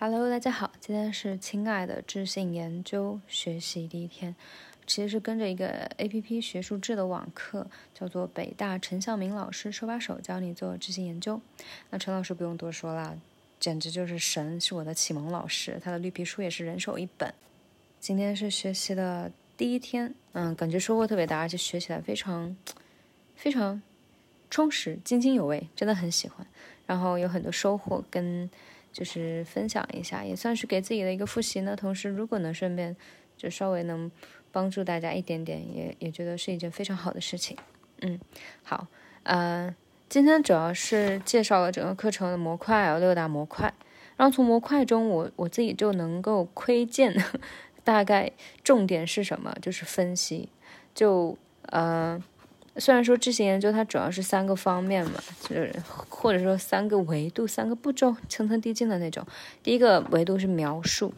Hello，大家好，今天是亲爱的智性研究学习第一天，其实是跟着一个 APP 学术志的网课，叫做北大陈向明老师手把手教你做智性研究。那陈老师不用多说了，简直就是神，是我的启蒙老师，他的绿皮书也是人手一本。今天是学习的第一天，嗯，感觉收获特别大，而且学起来非常非常充实，津津有味，真的很喜欢。然后有很多收获跟。就是分享一下，也算是给自己的一个复习呢。同时，如果能顺便就稍微能帮助大家一点点，也也觉得是一件非常好的事情。嗯，好，呃，今天主要是介绍了整个课程的模块，有六大模块。然后从模块中，我我自己就能够窥见 大概重点是什么，就是分析。就呃。虽然说知行研究它主要是三个方面嘛，就是或者说三个维度、三个步骤，层层递进的那种。第一个维度是描述，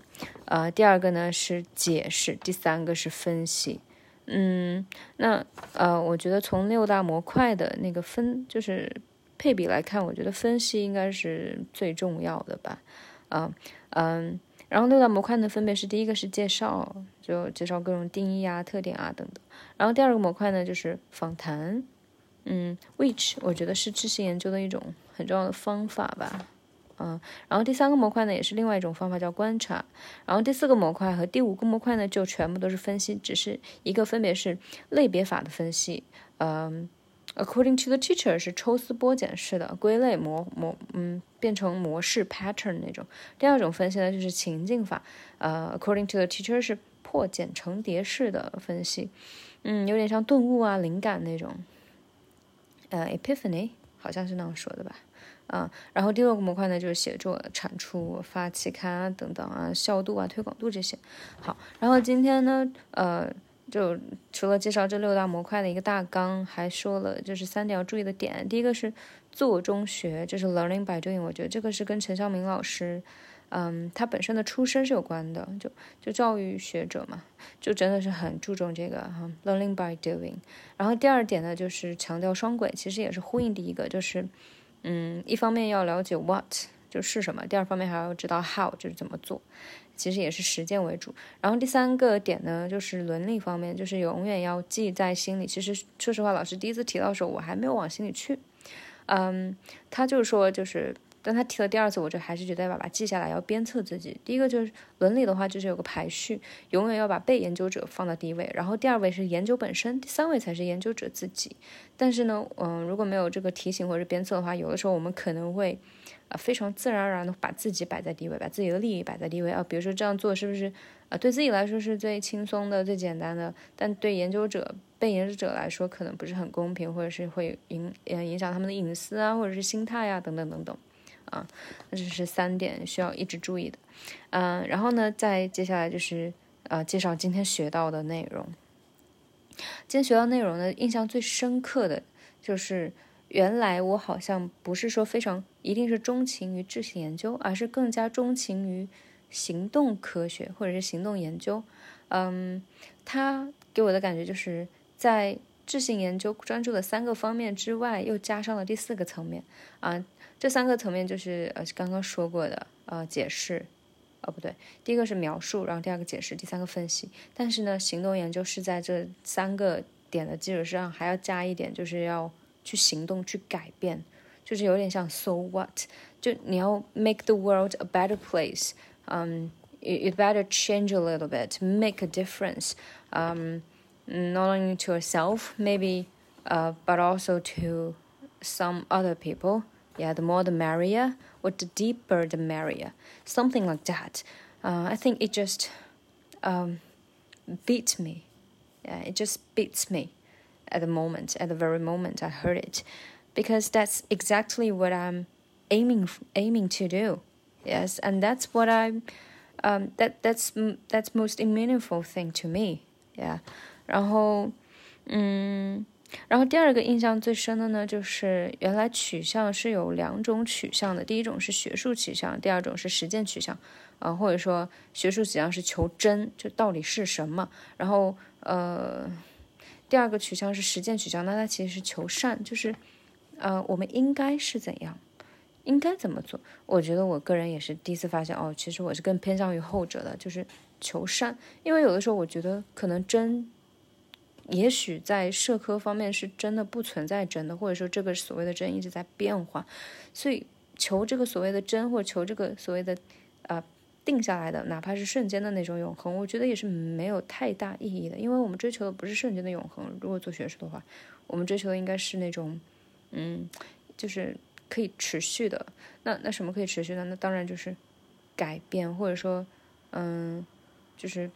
呃，第二个呢是解释，第三个是分析。嗯，那呃，我觉得从六大模块的那个分就是配比来看，我觉得分析应该是最重要的吧。啊，嗯。然后六大模块呢，分别是第一个是介绍，就介绍各种定义啊、特点啊等等。然后第二个模块呢就是访谈，嗯，which 我觉得是知识研究的一种很重要的方法吧，嗯。然后第三个模块呢也是另外一种方法叫观察。然后第四个模块和第五个模块呢就全部都是分析，只是一个分别是类别法的分析，嗯。According to the teacher 是抽丝剥茧式的归类模模，嗯，变成模式 pattern 那种。第二种分析呢就是情境法，呃，According to the teacher 是破茧成蝶式的分析，嗯，有点像顿悟啊、灵感那种，呃，epiphany 好像是那样说的吧，啊，然后第六个模块呢就是写作、产出、发期刊啊等等啊、效度啊、推广度这些。好，然后今天呢，呃。就除了介绍这六大模块的一个大纲，还说了就是三点要注意的点。第一个是做中学，就是 learning by doing。我觉得这个是跟陈晓明老师，嗯，他本身的出身是有关的。就就教育学者嘛，就真的是很注重这个哈，learning by doing。然后第二点呢，就是强调双轨，其实也是呼应第一个，就是嗯，一方面要了解 what 就是什么，第二方面还要知道 how 就是怎么做。其实也是实践为主，然后第三个点呢，就是伦理方面，就是永远要记在心里。其实说实话，老师第一次提到的时候，我还没有往心里去。嗯，他就是说，就是但他提了第二次，我就还是觉得要把它记下来，要鞭策自己。第一个就是伦理的话，就是有个排序，永远要把被研究者放到第一位，然后第二位是研究本身，第三位才是研究者自己。但是呢，嗯，如果没有这个提醒或者鞭策的话，有的时候我们可能会。啊，非常自然而然的把自己摆在第一位，把自己的利益摆在第一位啊。比如说这样做是不是啊，对自己来说是最轻松的、最简单的，但对研究者、被研究者来说可能不是很公平，或者是会影呃影响他们的隐私啊，或者是心态啊等等等等啊。这是三点需要一直注意的。嗯，然后呢，再接下来就是呃介绍今天学到的内容。今天学到内容呢，印象最深刻的就是。原来我好像不是说非常一定是钟情于智性研究，而是更加钟情于行动科学或者是行动研究。嗯，他给我的感觉就是在智性研究专注的三个方面之外，又加上了第四个层面啊。这三个层面就是呃刚刚说过的呃解释，哦不对，第一个是描述，然后第二个解释，第三个分析。但是呢，行动研究是在这三个点的基础上还要加一点，就是要。去行动，去改变，就是有点像 so what，就你要 make the world a better place，嗯、um,，you better change a little bit，make a difference，嗯、um,，not only to yourself maybe，uh, but also to some other people. Yeah, the more the merrier, or the deeper the merrier, something like that. Uh, I think it just um, beat me. Yeah, it just beats me at the moment, at the very moment I heard it, because that's exactly what I'm aiming aiming to do. Yes, and that's what I'm. Um, that that's that's most meaningful thing to me. Yeah，然后，嗯，然后第二个印象最深的呢，就是原来取向是有两种取向的，第一种是学术取向，第二种是实践取向。啊，或者说学术取向是求真，就到底是什么，然后呃。第二个取向是实践取向，那它其实是求善，就是，呃，我们应该是怎样，应该怎么做？我觉得我个人也是第一次发现哦，其实我是更偏向于后者的，就是求善。因为有的时候我觉得可能真，也许在社科方面是真的不存在真的，或者说这个所谓的真一直在变化，所以求这个所谓的真，或者求这个所谓的啊定下来的，哪怕是瞬间的那种永恒，我觉得也是没有太大意义的。因为我们追求的不是瞬间的永恒，如果做学术的话，我们追求的应该是那种，嗯，就是。可以持续的，那那什么可以持续的？那当然就是改变，或者说，嗯，就是，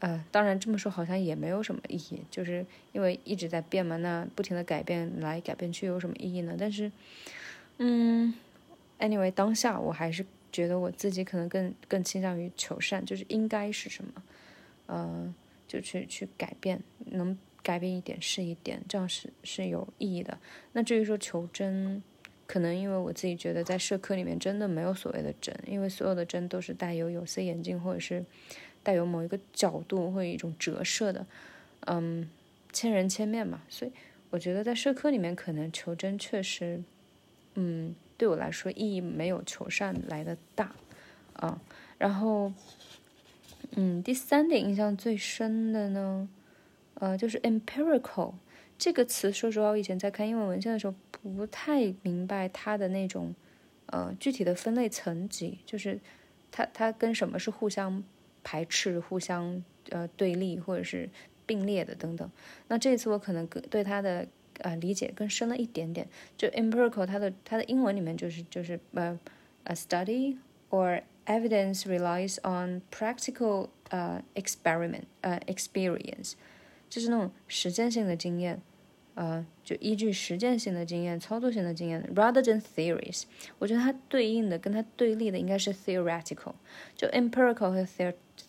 呃，当然这么说好像也没有什么意义，就是因为一直在变嘛。那不停的改变来改变去有什么意义呢？但是，嗯，anyway，当下我还是觉得我自己可能更更倾向于求善，就是应该是什么，呃，就去去改变，能改变一点是一点，这样是是有意义的。那至于说求真。可能因为我自己觉得，在社科里面真的没有所谓的真，因为所有的真都是带有有色眼镜，或者是带有某一个角度或者一种折射的，嗯，千人千面嘛。所以我觉得在社科里面，可能求真确实，嗯，对我来说意义没有求善来的大，啊。然后，嗯，第三点印象最深的呢，呃，就是 empirical 这个词。说实话，我以前在看英文文献的时候。不太明白它的那种，呃，具体的分类层级，就是它它跟什么是互相排斥、互相呃对立或者是并列的等等。那这次我可能更对它的呃理解更深了一点点。就 empirical，它的它的英文里面就是就是呃，a study or evidence relies on practical 呃 experiment 呃 experience，就是那种实践性的经验。呃，就依据实践性的经验、操作性的经验，rather than theories，我觉得它对应的、跟它对立的应该是 theoretical，就 empirical 和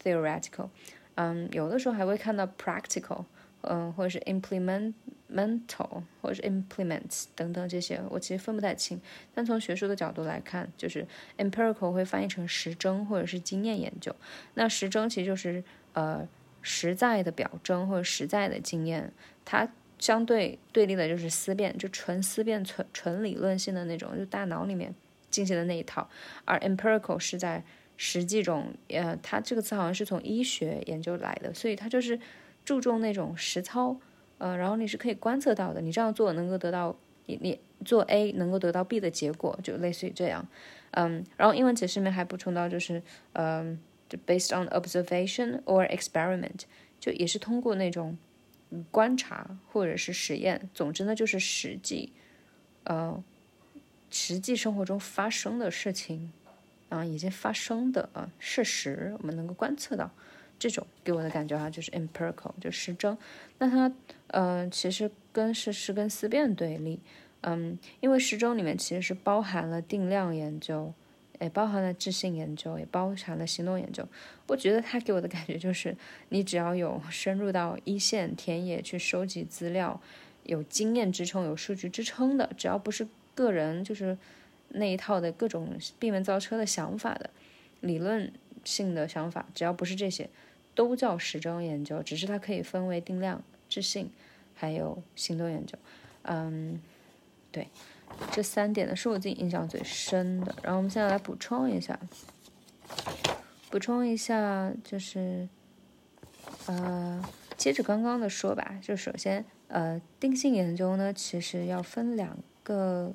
theoretical，嗯，有的时候还会看到 practical，嗯，或者是 implemental，或者是 implements 等等这些，我其实分不太清。但从学术的角度来看，就是 empirical 会翻译成实证或者是经验研究，那实证其实就是呃实在的表征或者实在的经验，它。相对对立的就是思辨，就纯思辨、纯纯理论性的那种，就大脑里面进行的那一套。而 empirical 是在实际中，呃，它这个词好像是从医学研究来的，所以它就是注重那种实操，呃，然后你是可以观测到的，你这样做能够得到你你做 A 能够得到 B 的结果，就类似于这样，嗯，然后英文解释里面还补充到就是，嗯，就 based on observation or experiment，就也是通过那种。观察或者是实验，总之呢就是实际，呃，实际生活中发生的事情，啊，已经发生的啊事实，我们能够观测到，这种给我的感觉哈，就是 empirical，就实证。那它，呃，其实跟事实跟思辨对立，嗯，因为实证里面其实是包含了定量研究。也包含了智性研究，也包含了行动研究。我觉得他给我的感觉就是，你只要有深入到一线田野去收集资料，有经验支撑、有数据支撑的，只要不是个人就是那一套的各种闭门造车的想法的理论性的想法，只要不是这些，都叫实证研究。只是它可以分为定量、智性，还有行动研究。嗯，对。这三点呢是我自己印象最深的，然后我们现在来补充一下，补充一下就是，呃，接着刚刚的说吧，就首先，呃，定性研究呢其实要分两个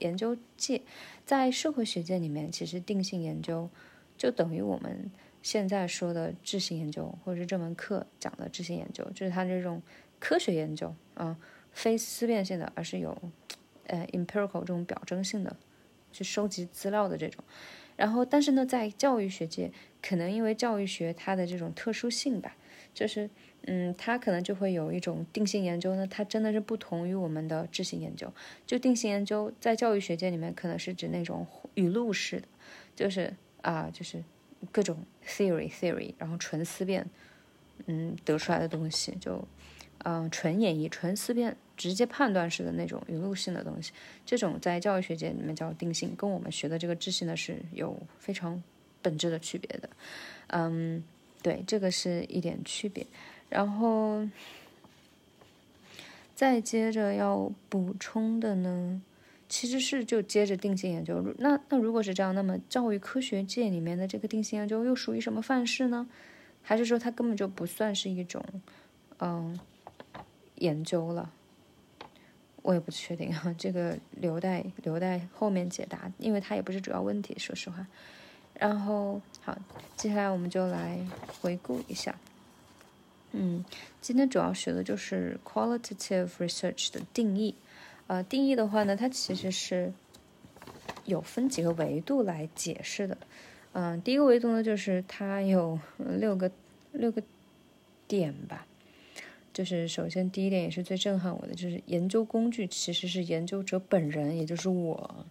研究界，在社会学界里面，其实定性研究就等于我们现在说的质性研究，或者是这门课讲的质性研究，就是它这种科学研究，啊，非思辨性的，而是有。呃，empirical 这种表征性的去收集资料的这种，然后但是呢，在教育学界，可能因为教育学它的这种特殊性吧，就是嗯，它可能就会有一种定性研究呢，它真的是不同于我们的质性研究。就定性研究在教育学界里面，可能是指那种语录式的，就是啊，就是各种 theory theory，然后纯思辨，嗯，得出来的东西就。嗯，纯演绎、纯思辨、直接判断式的那种语录性的东西，这种在教育学界里面叫定性，跟我们学的这个知性呢是有非常本质的区别的。嗯，对，这个是一点区别。然后再接着要补充的呢，其实是就接着定性研究。那那如果是这样，那么教育科学界里面的这个定性研究又属于什么范式呢？还是说它根本就不算是一种嗯研究了？我也不确定哈，这个留待留待后面解答，因为它也不是主要问题，说实话。然后好，接下来我们就来回顾一下。嗯，今天主要学的就是 qualitative research 的定义。呃，定义的话呢，它其实是有分几个维度来解释的。嗯，第一个维度呢，就是它有六个六个点吧。就是首先第一点也是最震撼我的，就是研究工具其实是研究者本人，也就是我。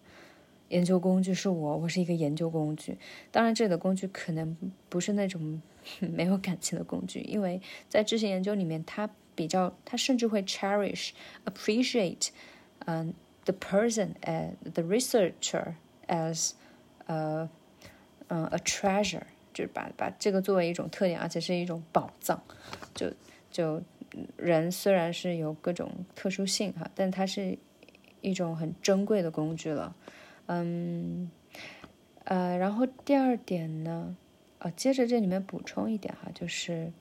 研究工具是我，我是一个研究工具。当然，这里的工具可能不是那种 没有感情的工具，因为在知识研究里面，它比较，它甚至会 cherish、appreciate。嗯，the person as the researcher as，呃，嗯，a treasure，就是把把这个作为一种特点，而且是一种宝藏。就就人虽然是有各种特殊性哈，但它是一种很珍贵的工具了。嗯，呃，然后第二点呢，呃，接着这里面补充一点哈，就是，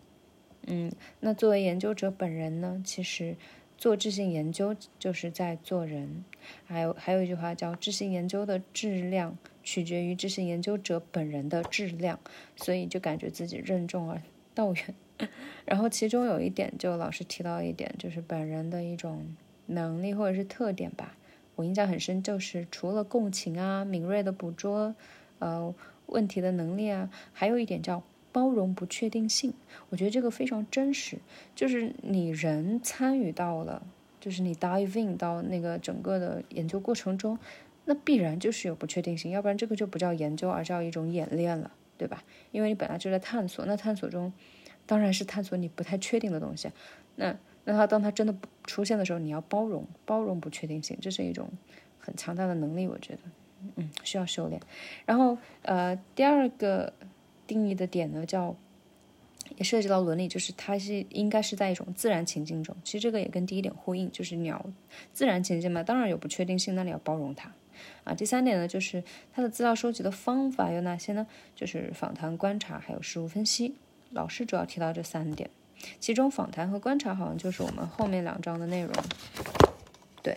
嗯，那作为研究者本人呢，其实。做质性研究就是在做人，还有还有一句话叫“质性研究的质量取决于质性研究者本人的质量”，所以就感觉自己任重而道远。然后其中有一点，就老师提到一点，就是本人的一种能力或者是特点吧，我印象很深，就是除了共情啊、敏锐的捕捉呃问题的能力啊，还有一点叫。包容不确定性，我觉得这个非常真实。就是你人参与到了，就是你 dive in 到那个整个的研究过程中，那必然就是有不确定性，要不然这个就不叫研究，而叫一种演练了，对吧？因为你本来就在探索，那探索中当然是探索你不太确定的东西。那那他当他真的出现的时候，你要包容，包容不确定性，这是一种很强大的能力，我觉得，嗯，需要修炼。然后呃，第二个。定义的点呢，叫也涉及到伦理，就是它是应该是在一种自然情境中。其实这个也跟第一点呼应，就是鸟自然情境嘛，当然有不确定性，那你要包容它啊。第三点呢，就是它的资料收集的方法有哪些呢？就是访谈、观察，还有事物分析。老师主要提到这三点，其中访谈和观察好像就是我们后面两章的内容。对，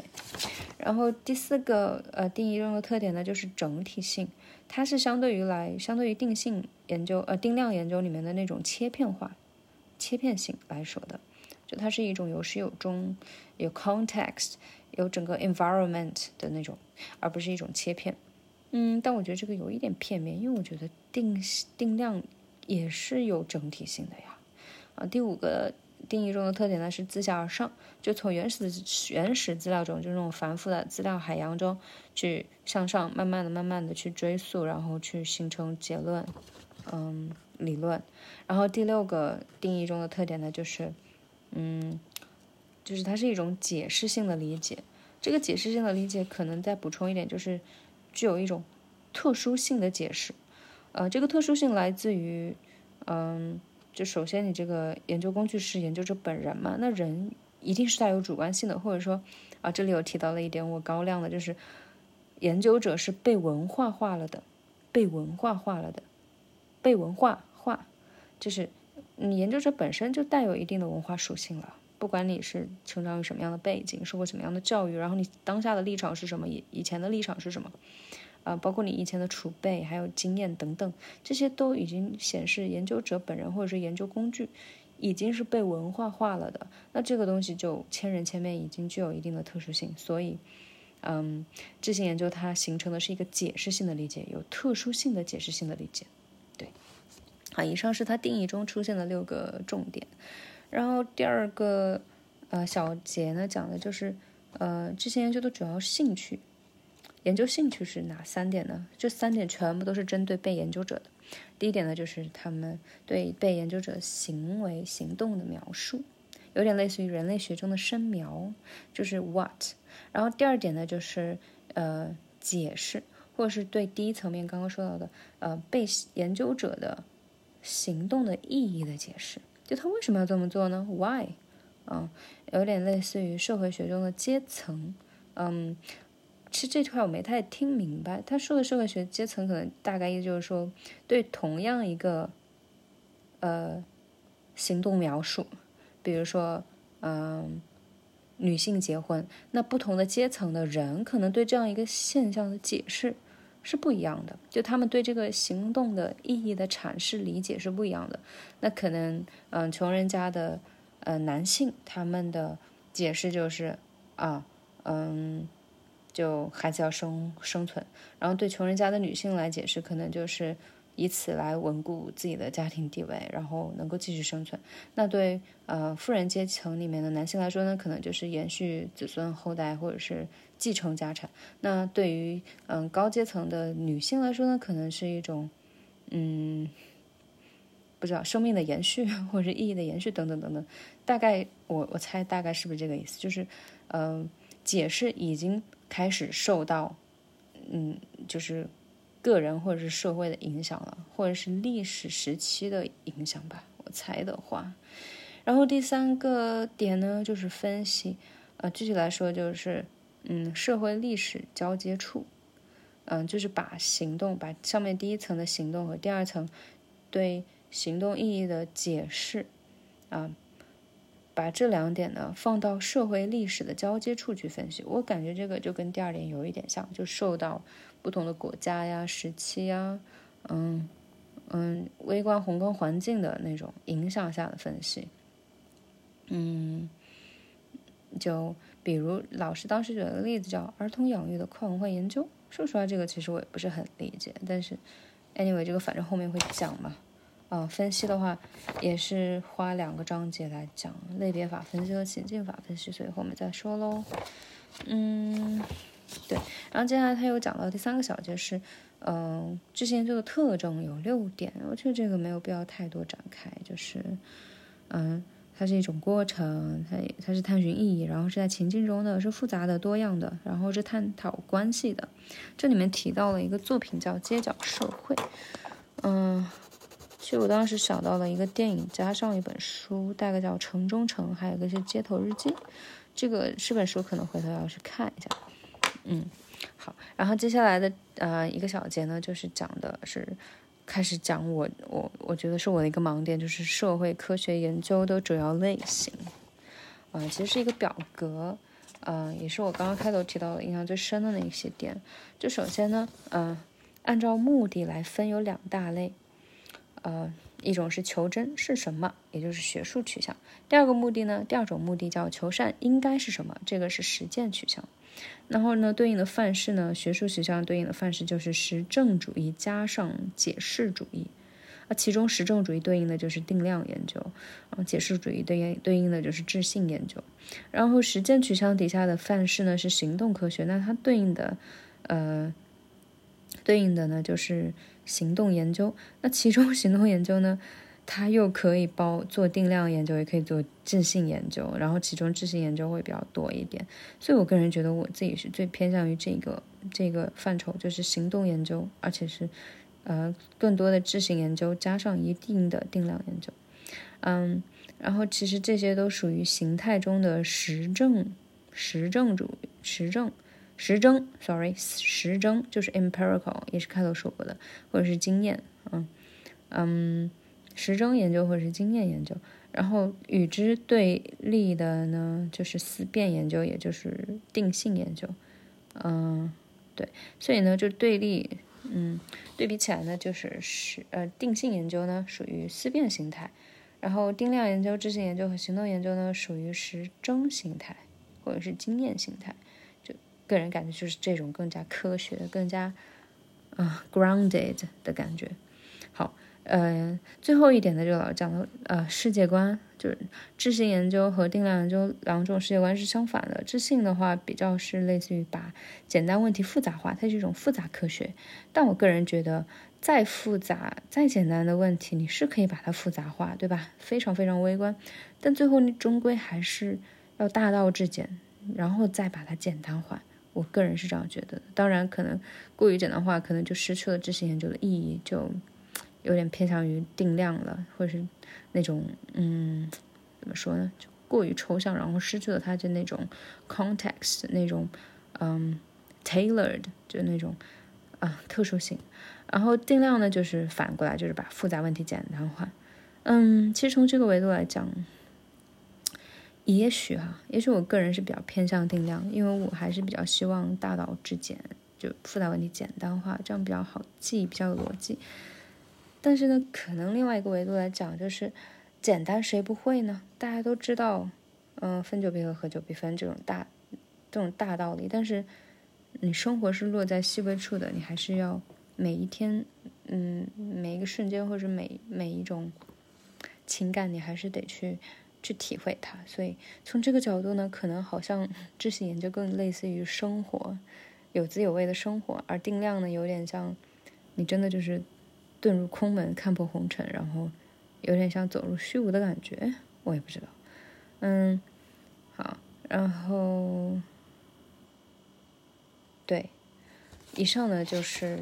然后第四个呃定义中的特点呢，就是整体性。它是相对于来，相对于定性研究，呃，定量研究里面的那种切片化、切片性来说的，就它是一种有始有终、有 context、有整个 environment 的那种，而不是一种切片。嗯，但我觉得这个有一点片面，因为我觉得定定量也是有整体性的呀。啊，第五个。定义中的特点呢是自下而上，就从原始的原始资料中，就那种繁复的资料海洋中去向上，慢慢的、慢慢的去追溯，然后去形成结论，嗯，理论。然后第六个定义中的特点呢，就是，嗯，就是它是一种解释性的理解。这个解释性的理解可能再补充一点，就是具有一种特殊性的解释。呃，这个特殊性来自于，嗯。就首先，你这个研究工具是研究者本人嘛？那人一定是带有主观性的，或者说，啊，这里有提到了一点我高亮的，就是研究者是被文化化了的，被文化化了的，被文化化，就是你研究者本身就带有一定的文化属性了。不管你是成长于什么样的背景，受过什么样的教育，然后你当下的立场是什么，以以前的立场是什么。啊，包括你以前的储备，还有经验等等，这些都已经显示研究者本人或者是研究工具已经是被文化化了的。那这个东西就千人千面，已经具有一定的特殊性。所以，嗯，这些研究它形成的是一个解释性的理解，有特殊性的解释性的理解。对，好，以上是它定义中出现的六个重点。然后第二个呃小节呢，讲的就是呃这些研究的主要兴趣。研究兴趣是哪三点呢？这三点全部都是针对被研究者的。第一点呢，就是他们对被研究者行为行动的描述，有点类似于人类学中的深描，就是 what。然后第二点呢，就是呃解释，或者是对第一层面刚刚说到的呃被研究者的行动的意义的解释，就他为什么要这么做呢？Why？嗯，有点类似于社会学中的阶层，嗯。其实这句话我没太听明白。他说的社会学阶层，可能大概意思就是说，对同样一个呃行动描述，比如说，嗯，女性结婚，那不同的阶层的人可能对这样一个现象的解释是不一样的，就他们对这个行动的意义的阐释理解是不一样的。那可能，嗯，穷人家的呃男性他们的解释就是啊，嗯。就孩子要生生存，然后对穷人家的女性来解释，可能就是以此来稳固自己的家庭地位，然后能够继续生存。那对呃富人阶层里面的男性来说呢，可能就是延续子孙后代或者是继承家产。那对于嗯高阶层的女性来说呢，可能是一种嗯不知道生命的延续或者是意义的延续等等等等。大概我我猜大概是不是这个意思？就是嗯解释已经。开始受到，嗯，就是个人或者是社会的影响了，或者是历史时期的影响吧。我猜的话，然后第三个点呢，就是分析，呃，具体来说就是，嗯，社会历史交接处，嗯，就是把行动，把上面第一层的行动和第二层对行动意义的解释，啊。把这两点呢放到社会历史的交接处去分析，我感觉这个就跟第二点有一点像，就受到不同的国家呀、时期呀、嗯嗯微观宏观环境的那种影响下的分析。嗯，就比如老师当时举了个例子叫儿童养育的跨文化研究，说实话，这个其实我也不是很理解，但是 anyway 这个反正后面会讲嘛。啊，分析的话也是花两个章节来讲类别法分析和情境法分析，所以后面再说喽。嗯，对，然后接下来他又讲到第三个小节是，嗯，知识研究的特征有六点，我觉得这个没有必要太多展开，就是，嗯，它是一种过程，它它是探寻意义，然后是在情境中的，是复杂的、多样的，然后是探讨关系的。这里面提到了一个作品叫《街角社会》，嗯。其实我当时想到了一个电影，加上一本书，大概叫《城中城》，还有一个是《街头日记》。这个是本书，可能回头要去看一下。嗯，好。然后接下来的呃一个小节呢，就是讲的是开始讲我我我觉得是我的一个盲点，就是社会科学研究的主要类型。嗯，其实是一个表格，嗯，也是我刚刚开头提到的印象最深的那些点。就首先呢，嗯，按照目的来分有两大类。呃，一种是求真是什么，也就是学术取向。第二个目的呢，第二种目的叫求善应该是什么，这个是实践取向。然后呢，对应的范式呢，学术取向对应的范式就是实证主义加上解释主义。啊，其中实证主义对应的就是定量研究，啊，解释主义对应对应的就是质性研究。然后实践取向底下的范式呢是行动科学，那它对应的，呃，对应的呢就是。行动研究，那其中 行动研究呢，它又可以包做定量研究，也可以做质性研究，然后其中质性研究会比较多一点。所以我个人觉得我自己是最偏向于这个这个范畴，就是行动研究，而且是呃更多的质性研究加上一定的定量研究。嗯，然后其实这些都属于形态中的实证，实证主义实证。实证，sorry，实证就是 empirical，也是开头说过的，或者是经验，嗯嗯，实证研究或者是经验研究。然后与之对立的呢，就是思辨研究，也就是定性研究。嗯，对，所以呢，就对立，嗯，对比起来呢，就是是呃，定性研究呢属于思辨形态，然后定量研究、质性研究和行动研究呢属于实证形态或者是经验形态。个人感觉就是这种更加科学、更加啊 grounded 的感觉。好，呃，最后一点呢，就老讲的呃世界观，就是质性研究和定量研究两种世界观是相反的。质性的话，比较是类似于把简单问题复杂化，它是一种复杂科学。但我个人觉得，再复杂、再简单的问题，你是可以把它复杂化，对吧？非常非常微观，但最后你终归还是要大道至简，然后再把它简单化。我个人是这样觉得，当然可能过于简单化，可能就失去了知识研究的意义，就有点偏向于定量了，或者是那种嗯，怎么说呢，就过于抽象，然后失去了它的那种 context，那种嗯 tailored，就那种啊特殊性。然后定量呢，就是反过来，就是把复杂问题简单化。嗯，其实从这个维度来讲，也许哈，也许我个人是比较偏向定量，因为我还是比较希望大道至简，就复杂问题简单化，这样比较好记，比较有逻辑。但是呢，可能另外一个维度来讲，就是简单谁不会呢？大家都知道，嗯，分久必合，合久必分这种大这种大道理。但是你生活是落在细微处的，你还是要每一天，嗯，每一个瞬间，或者每每一种情感，你还是得去去体会它。所以从这个角度呢，可能好像知识研究更类似于生活，有滋有味的生活，而定量呢，有点像你真的就是。遁入空门，看破红尘，然后有点像走入虚无的感觉，我也不知道。嗯，好，然后对，以上呢就是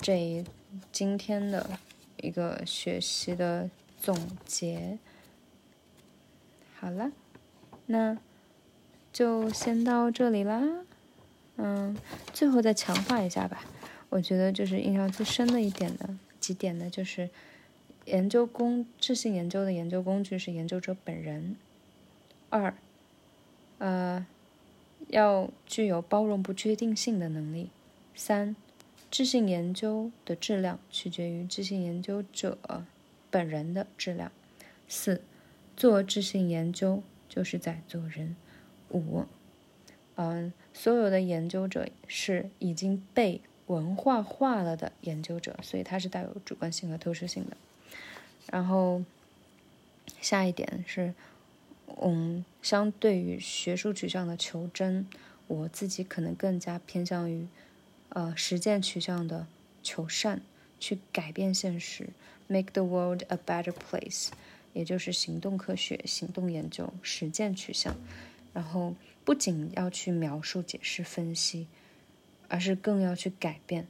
这一今天的一个学习的总结。好了，那就先到这里啦。嗯，最后再强化一下吧。我觉得就是印象最深的一点呢。几点呢？就是研究工质性研究的研究工具是研究者本人。二，呃，要具有包容不确定性的能力。三，质性研究的质量取决于质性研究者本人的质量。四，做质性研究就是在做人。五，嗯，所有的研究者是已经被。文化化了的研究者，所以它是带有主观性和特殊性的。然后下一点是，嗯，相对于学术取向的求真，我自己可能更加偏向于呃实践取向的求善，去改变现实，make the world a better place，也就是行动科学、行动研究、实践取向。然后不仅要去描述、解释、分析。而是更要去改变，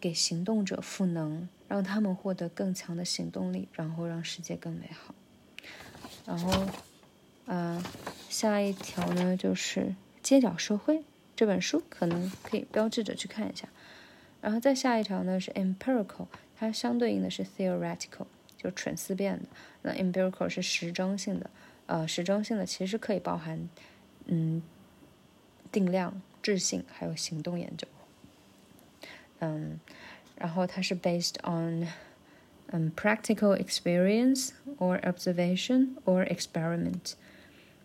给行动者赋能，让他们获得更强的行动力，然后让世界更美好。然后，呃，下一条呢就是《街角社会》这本书，可能可以标志着去看一下。然后再下一条呢是 Empirical，它相对应的是 Theoretical，就纯思辨的。那 Empirical 是实证性的，呃，实证性的其实可以包含，嗯，定量。质性还有行动研究，嗯，然后它是 based on 嗯 practical experience or observation or experiment，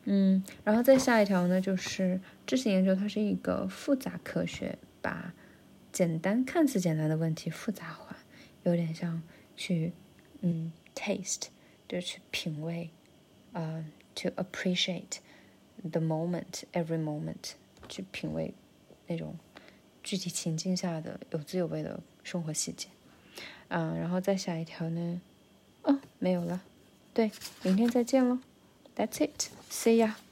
嗯，然后再下一条呢，就是质性研究，它是一个复杂科学，把简单看似简单的问题复杂化，有点像去嗯 taste，就去品味，呃，to appreciate the moment every moment。去品味那种具体情境下的有滋有味的生活细节，嗯，然后再下一条呢？哦，没有了。对，明天再见喽。That's it. See ya.